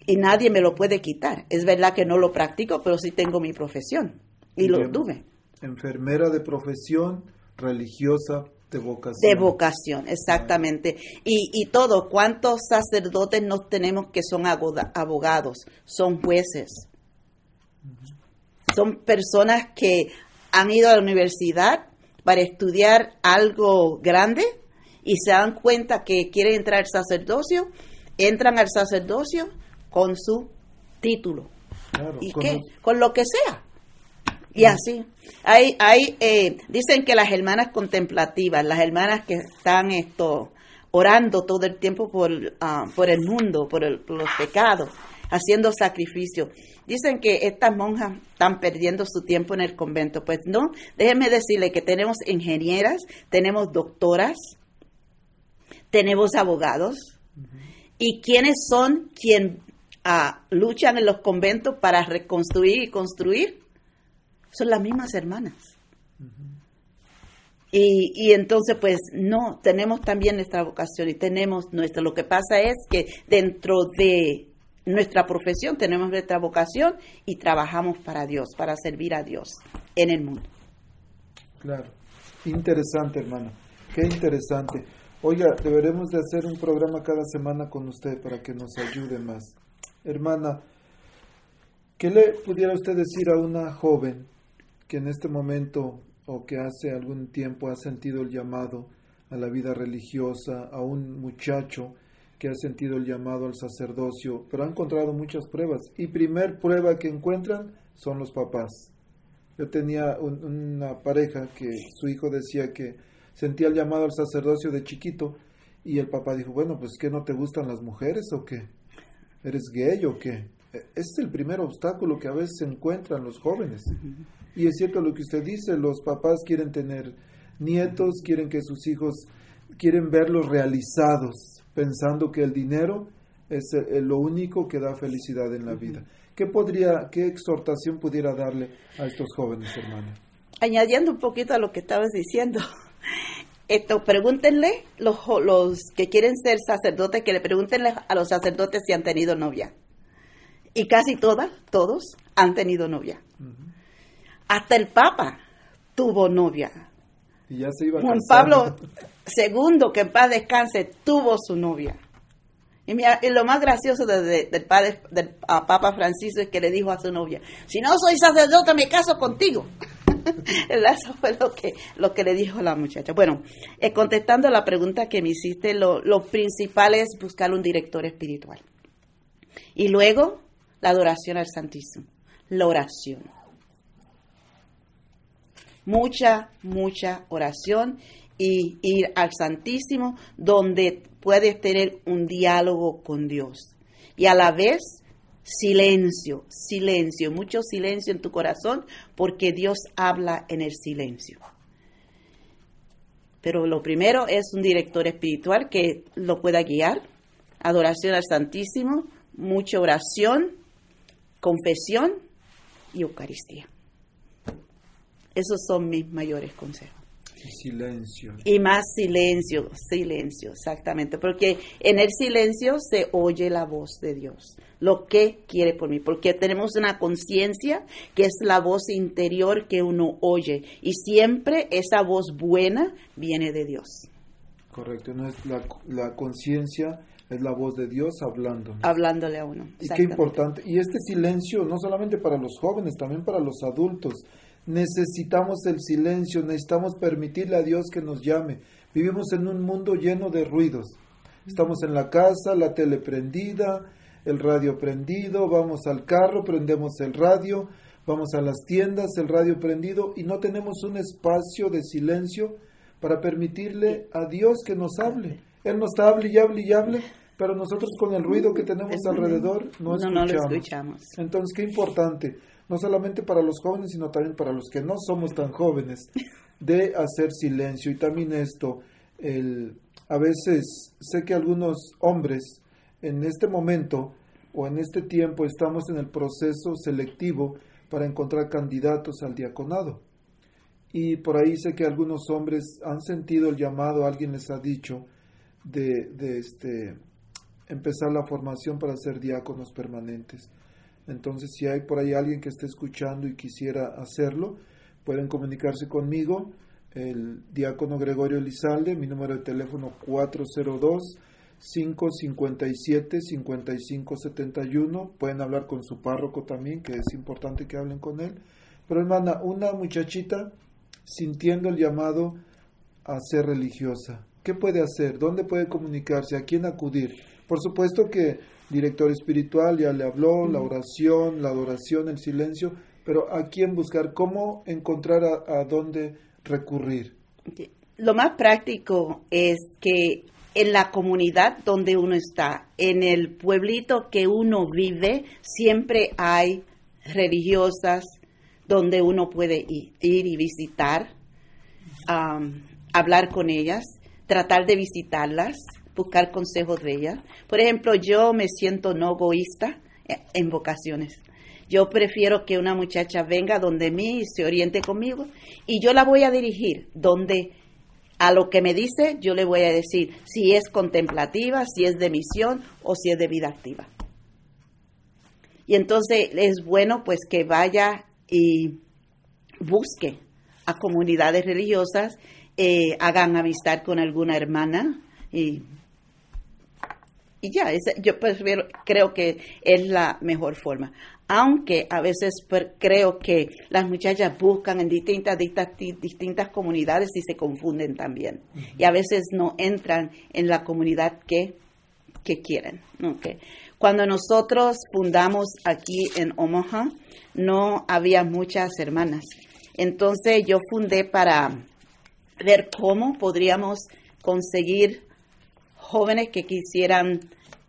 Y nadie me lo puede quitar. Es verdad que no lo practico, pero sí tengo mi profesión. Y lo tuve. Enfermera de profesión, religiosa de vocación. De vocación, exactamente. Y, y todo, ¿cuántos sacerdotes nos tenemos que son abogados? Son jueces. Son personas que han ido a la universidad para estudiar algo grande y se dan cuenta que quieren entrar al sacerdocio, entran al sacerdocio con su título. Claro, ¿Y con qué? los- Con lo que sea. Y así. Hay, hay, eh, dicen que las hermanas contemplativas, las hermanas que están esto orando todo el tiempo por, ah, por el mundo, por, el- por los pecados, haciendo sacrificio. Dicen que estas monjas están perdiendo su tiempo en el convento. Pues no, déjenme decirle que tenemos ingenieras, tenemos doctoras, tenemos abogados. ¿Y quiénes son quien ah, luchan en los conventos para reconstruir y construir? Son las mismas hermanas. Y, y entonces, pues, no, tenemos también nuestra vocación y tenemos nuestra. Lo que pasa es que dentro de nuestra profesión tenemos nuestra vocación y trabajamos para Dios, para servir a Dios en el mundo. Claro. Interesante, hermana. Qué interesante. Oiga, deberemos de hacer un programa cada semana con usted para que nos ayude más. Hermana, ¿qué le pudiera usted decir a una joven que en este momento o que hace algún tiempo ha sentido el llamado a la vida religiosa, a un muchacho que ha sentido el llamado al sacerdocio, pero ha encontrado muchas pruebas? Y primer prueba que encuentran son los papás. Yo tenía un- una pareja que su hijo decía que sentía el llamado al sacerdocio de chiquito y el papá dijo, bueno, pues ¿qué no te gustan las mujeres o qué? ¿Eres gay o qué? E- Ese es el primer obstáculo que a veces encuentran los jóvenes. Y es cierto lo que usted dice, los papás quieren tener nietos, quieren que sus hijos, quieren verlos realizados, pensando que el dinero es eh, lo único que da felicidad en la vida. ¿Qué podría, qué exhortación pudiera darle a estos jóvenes, hermana? Añadiendo un poquito a lo que estabas diciendo, [laughs] esto, pregúntenle los, los que quieren ser sacerdotes, que le preguntenle a los sacerdotes si han tenido novia. Y casi todas, todos han tenido novia. Hasta el Papa tuvo novia. Y ya se iba a Juan. Pablo II, que en paz descanse, tuvo su novia. Y, mira, y lo más gracioso de- de- del, padre, del a Papa Francisco es que le dijo a su novia, si no soy sacerdote me caso contigo. [laughs] Eso fue lo que, lo que le dijo la muchacha. Bueno, eh, contestando la pregunta que me hiciste, lo, lo principal es buscar un director espiritual. Y luego, la adoración al Santísimo, la oración. Mucha, mucha oración y ir al Santísimo donde puedes tener un diálogo con Dios. Y a la vez, silencio, silencio, mucho silencio en tu corazón porque Dios habla en el silencio. Pero lo primero es un director espiritual que lo pueda guiar, adoración al Santísimo, mucha oración, confesión y Eucaristía. Esos son mis mayores consejos. Y silencio. Y más silencio, silencio, exactamente, porque en el silencio se oye la voz de Dios, lo que quiere por mí, porque tenemos una conciencia que es la voz interior que uno oye y siempre esa voz buena viene de Dios, Correcto. No es la, la conciencia es la voz de Dios hablando. hablándole a uno. Y qué importante. Y este silencio, no solamente para los jóvenes, también para los adultos. Necesitamos el silencio, necesitamos permitirle a Dios que nos llame. Vivimos en un mundo lleno de ruidos. Estamos en la casa, la tele prendida, el radio prendido, vamos al carro, prendemos el radio, vamos a las tiendas, el radio prendido y no tenemos un espacio de silencio para permitirle a Dios que nos hable. Él nos hable y hable y hable, pero nosotros con el ruido que tenemos alrededor no, no, no lo escuchamos. escuchamos. Entonces, qué importante, no solamente para los jóvenes, sino también para los que no somos tan jóvenes, de hacer silencio. Y también esto, el, a veces sé que algunos hombres en este momento o en este tiempo estamos en el proceso selectivo para encontrar candidatos al diaconado. Y por ahí sé que algunos hombres han sentido el llamado, alguien les ha dicho, de, este, empezar la formación para ser diáconos permanentes. Entonces, si hay por ahí alguien que esté escuchando y quisiera hacerlo, pueden comunicarse conmigo, el diácono Gregorio Elizalde, mi número de teléfono 402 557 5571. Pueden hablar con su párroco también, que es importante que hablen con él. Pero hermana, una muchachita sintiendo el llamado a ser religiosa, ¿qué puede hacer? ¿Dónde puede comunicarse? ¿A quién acudir? Por supuesto que director espiritual ya le habló, la oración, la adoración, el silencio, pero ¿a quién buscar? ¿Cómo encontrar a, a dónde recurrir? Lo más práctico es que en la comunidad donde uno está, en el pueblito que uno vive, siempre hay religiosas donde uno puede ir y visitar, hablar con ellas, tratar de visitarlas, buscar consejos de ellas. Por ejemplo, yo me siento no egoísta en vocaciones. Yo prefiero que una muchacha venga donde mí y se oriente conmigo y yo la voy a dirigir donde a lo que me dice yo le voy a decir si es contemplativa, si es de misión o si es de vida activa. Y entonces es bueno pues que vaya y busque a comunidades religiosas, eh, hagan amistad con alguna hermana y, y ya, ese- yo prefiero, creo que es la mejor forma. Aunque a veces per- creo que las muchachas buscan en distintas, distintas, distintas comunidades y se confunden también. Y a veces no entran en la comunidad que, que quieren. ¿ok? Cuando nosotros fundamos aquí en Omaha, no había muchas hermanas. Entonces yo fundé para ver cómo podríamos conseguir jóvenes que quisieran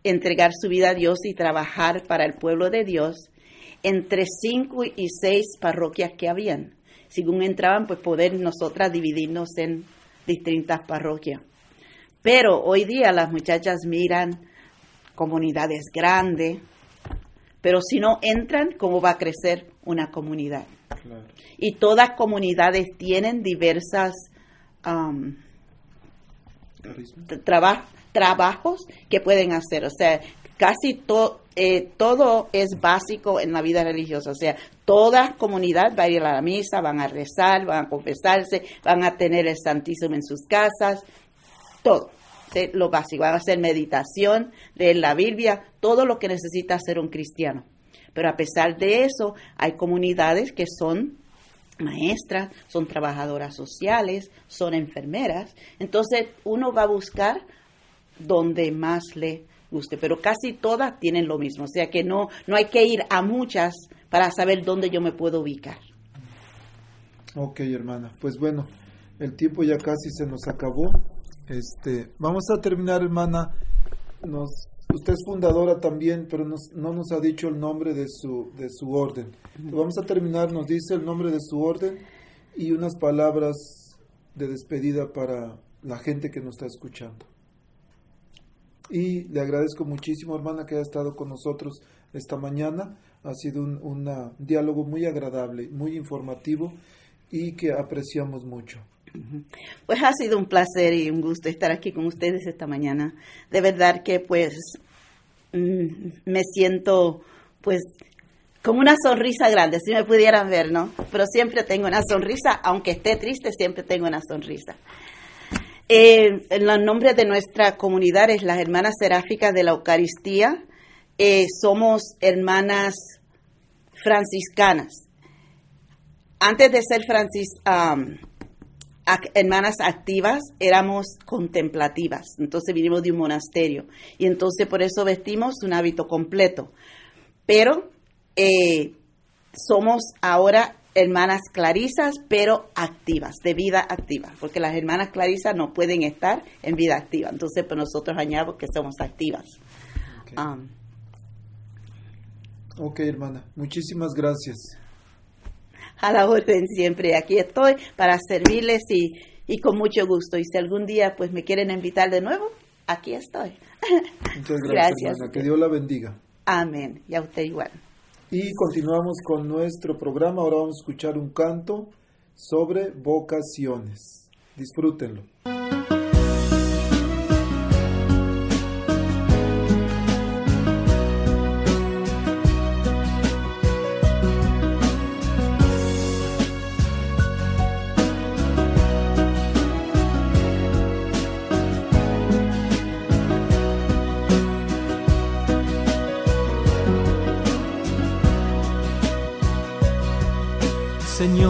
entregar su vida a Dios y trabajar para el pueblo de Dios entre cinco y seis parroquias que habían. Según entraban, pues poder nosotras dividirnos en distintas parroquias. Pero hoy día las muchachas miran comunidades grandes, pero si no entran, ¿cómo va a crecer una comunidad? Claro. Y todas comunidades tienen diversas am, Carisma. Trabajos que pueden hacer. O sea, casi eh, todo es básico en la vida religiosa. O sea, toda comunidad va a ir a la misa, van a rezar, van a confesarse, van a tener el Santísimo en sus casas, todo. Lo básico, van a hacer meditación, leer la Biblia, todo lo que necesita ser un cristiano. Pero a pesar de eso, hay comunidades que son maestras, son trabajadoras sociales, son enfermeras. Entonces uno va a buscar donde más le guste, pero casi todas tienen lo mismo, o sea que no, no hay que ir a muchas para saber dónde yo me puedo ubicar. Ok, hermana. Pues bueno, el tiempo ya casi se nos acabó. Este, vamos a terminar, hermana. Nos, usted es fundadora también, pero nos- no nos ha dicho el nombre de su, de su orden. Vamos a terminar, nos dice el nombre de su orden y unas palabras de despedida para la gente que nos está escuchando. Y le agradezco muchísimo, hermana, que haya estado con nosotros esta mañana. Ha sido un un diálogo muy agradable, muy informativo y que apreciamos mucho. Pues ha sido un placer y un gusto estar aquí con ustedes esta mañana. De verdad que pues mm, me siento pues con una sonrisa grande, si me pudieran ver, ¿no? Pero siempre tengo una sonrisa, aunque esté triste, siempre tengo una sonrisa. Eh, en el nombre de nuestra comunidad es las Hermanas Seráficas de la Eucaristía. Eh, somos hermanas franciscanas. Antes de ser hermanas activas, éramos contemplativas. Entonces vinimos de un monasterio. Y entonces por eso vestimos un hábito completo. Pero eh, somos ahora hermanas clarisas, pero activas, de vida activa, porque las hermanas clarisas no pueden estar en vida activa. Entonces, pues nosotros añadimos que somos activas. Ok. Am, Ok, hermana, muchísimas gracias. a la orden siempre. Aquí estoy para servirles y, y con mucho gusto. Y si algún día pues me quieren invitar de nuevo, aquí estoy. Muchas gracias, [laughs] Gracias. hermana. Que Dios la bendiga. Amén. Y a usted igual. Y continuamos con nuestro programa. Ahora vamos a escuchar un canto sobre vocaciones. Disfrútenlo.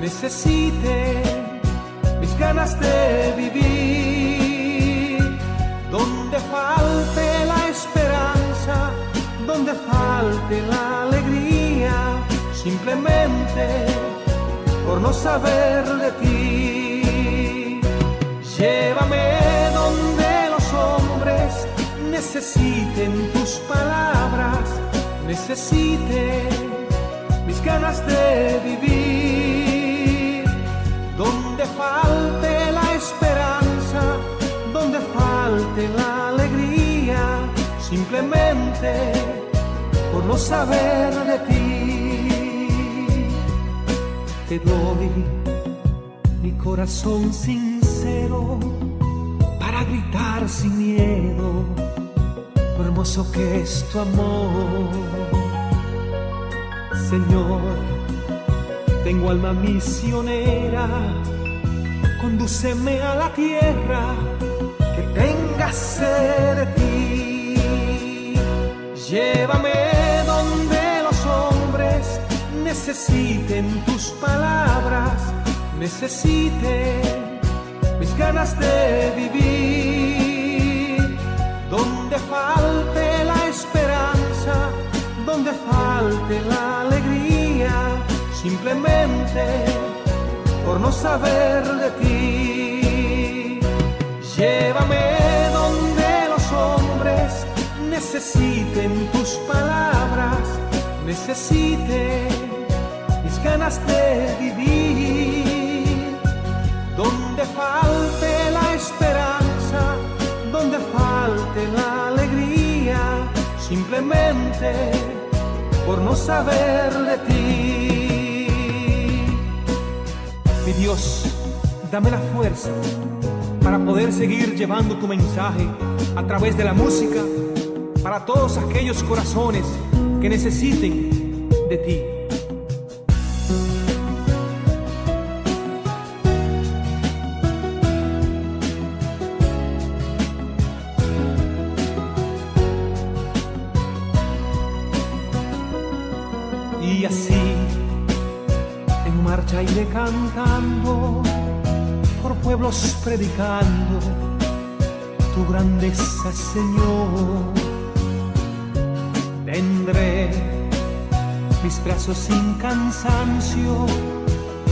necesiten mis ganas de vivir. Donde falte la esperanza, donde falte la alegría, simplemente por no saber de ti. Llévame donde los hombres necesiten tus palabras, necesiten mis ganas de vivir. La alegría, simplemente por no saber de ti. Te doy mi corazón sincero para gritar sin miedo lo hermoso que es tu amor. Señor, tengo alma misionera, condúceme a la tierra que tenga sed de ti. Llévame donde los hombres necesiten tus palabras, necesiten mis ganas de vivir. Donde falte la esperanza, donde falte la alegría, simplemente por no saber de ti. Llévame donde los hombres necesiten tus palabras, necesiten mis ganas de vivir. Donde falte la esperanza, donde falte la alegría, simplemente por no saber de ti. Mi Dios, dame la fuerza para poder seguir llevando tu mensaje a través de la música para todos aquellos corazones que necesiten de ti. Predicando tu grandeza, Señor. Tendré mis brazos sin cansancio,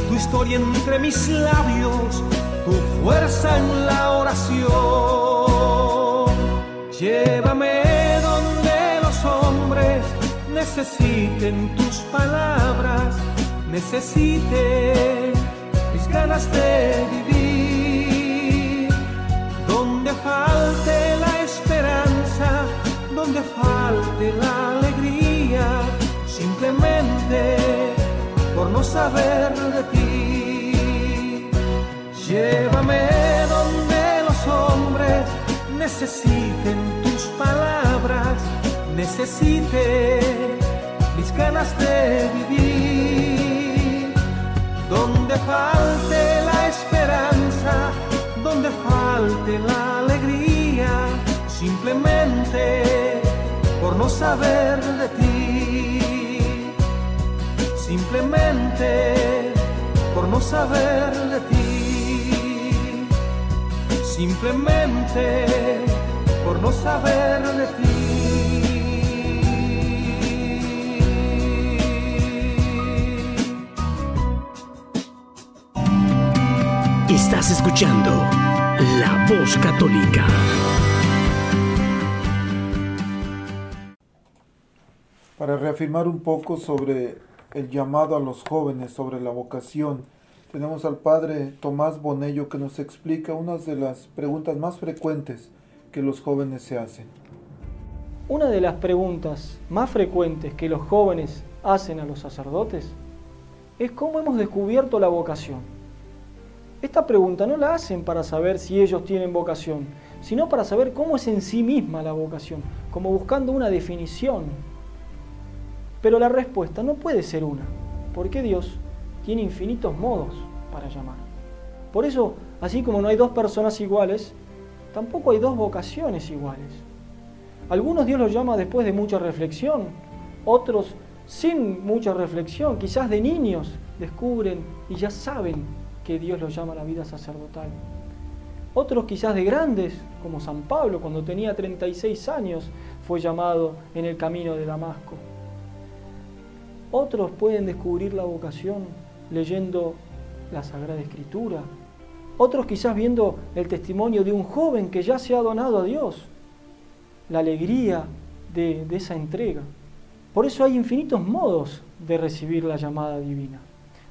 tu historia entre mis labios, tu fuerza en la oración. Llévame donde los hombres necesiten tus palabras, necesiten mis ganas de falte la esperanza, donde falte la alegría, simplemente por no saber de ti. Llévame donde los hombres necesiten tus palabras, necesiten mis ganas de vivir. Donde falte la esperanza, donde falte la alegría, simplemente por no saber de ti. Simplemente por no saber de ti. Simplemente por no saber de ti. Estás escuchando La Voz Católica. Para reafirmar un poco sobre el llamado a los jóvenes, sobre la vocación, tenemos al padre Tomás Bonello que nos explica unas de las preguntas más frecuentes que los jóvenes se hacen. Una de las preguntas más frecuentes que los jóvenes hacen a los sacerdotes es cómo hemos descubierto la vocación. Esta pregunta no la hacen para saber si ellos tienen vocación, sino para saber cómo es en sí misma la vocación, como buscando una definición. Pero la respuesta no puede ser una, porque Dios tiene infinitos modos para llamar. Por eso, así como no hay dos personas iguales, tampoco hay dos vocaciones iguales. Algunos Dios los llama después de mucha reflexión, otros sin mucha reflexión, quizás de niños, descubren y ya saben que Dios los llama a la vida sacerdotal. Otros quizás de grandes, como San Pablo, cuando tenía 36 años, fue llamado en el camino de Damasco. Otros pueden descubrir la vocación leyendo la Sagrada Escritura. Otros quizás viendo el testimonio de un joven que ya se ha donado a Dios. La alegría de, de esa entrega. Por eso hay infinitos modos de recibir la llamada divina.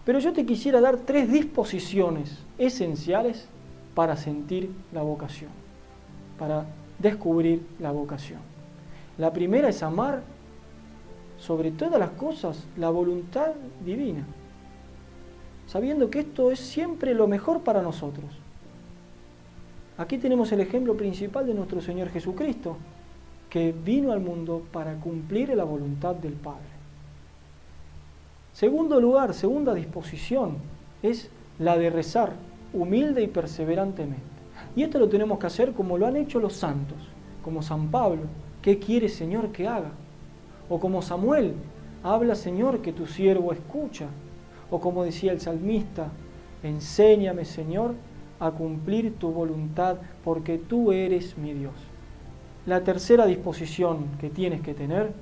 Pero yo te quisiera dar tres disposiciones esenciales para sentir la vocación, para descubrir la vocación. La primera es amar sobre todas las cosas la voluntad divina, sabiendo que esto es siempre lo mejor para nosotros. Aquí tenemos el ejemplo principal de nuestro Señor Jesucristo, que vino al mundo para cumplir la voluntad del Padre. Segundo lugar, segunda disposición, es la de rezar humilde y perseverantemente. Y esto lo tenemos que hacer como lo han hecho los santos, como San Pablo, ¿qué quiere Señor que haga? O como Samuel, habla Señor que tu siervo escucha. O como decía el salmista, enséñame Señor a cumplir tu voluntad porque tú eres mi Dios. La tercera disposición que tienes que tener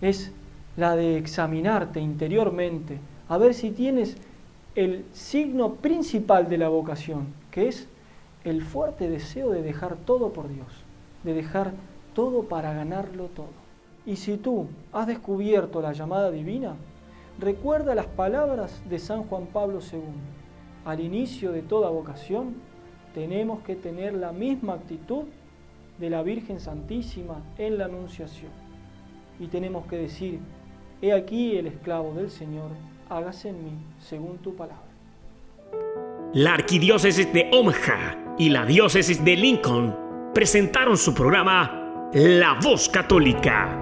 es la de examinarte interiormente, a ver si tienes el signo principal de la vocación, que es el fuerte deseo de dejar todo por Dios, de dejar todo para ganarlo todo. Y si tú has descubierto la llamada divina, recuerda las palabras de San Juan Pablo II. Al inicio de toda vocación, tenemos que tener la misma actitud de la Virgen Santísima en la Anunciación. Y tenemos que decir, he aquí el esclavo del Señor, hágase en mí según tu palabra. la Arquidiócesis de Omaha y la Diócesis de Lincoln presentaron su programa La Voz Católica,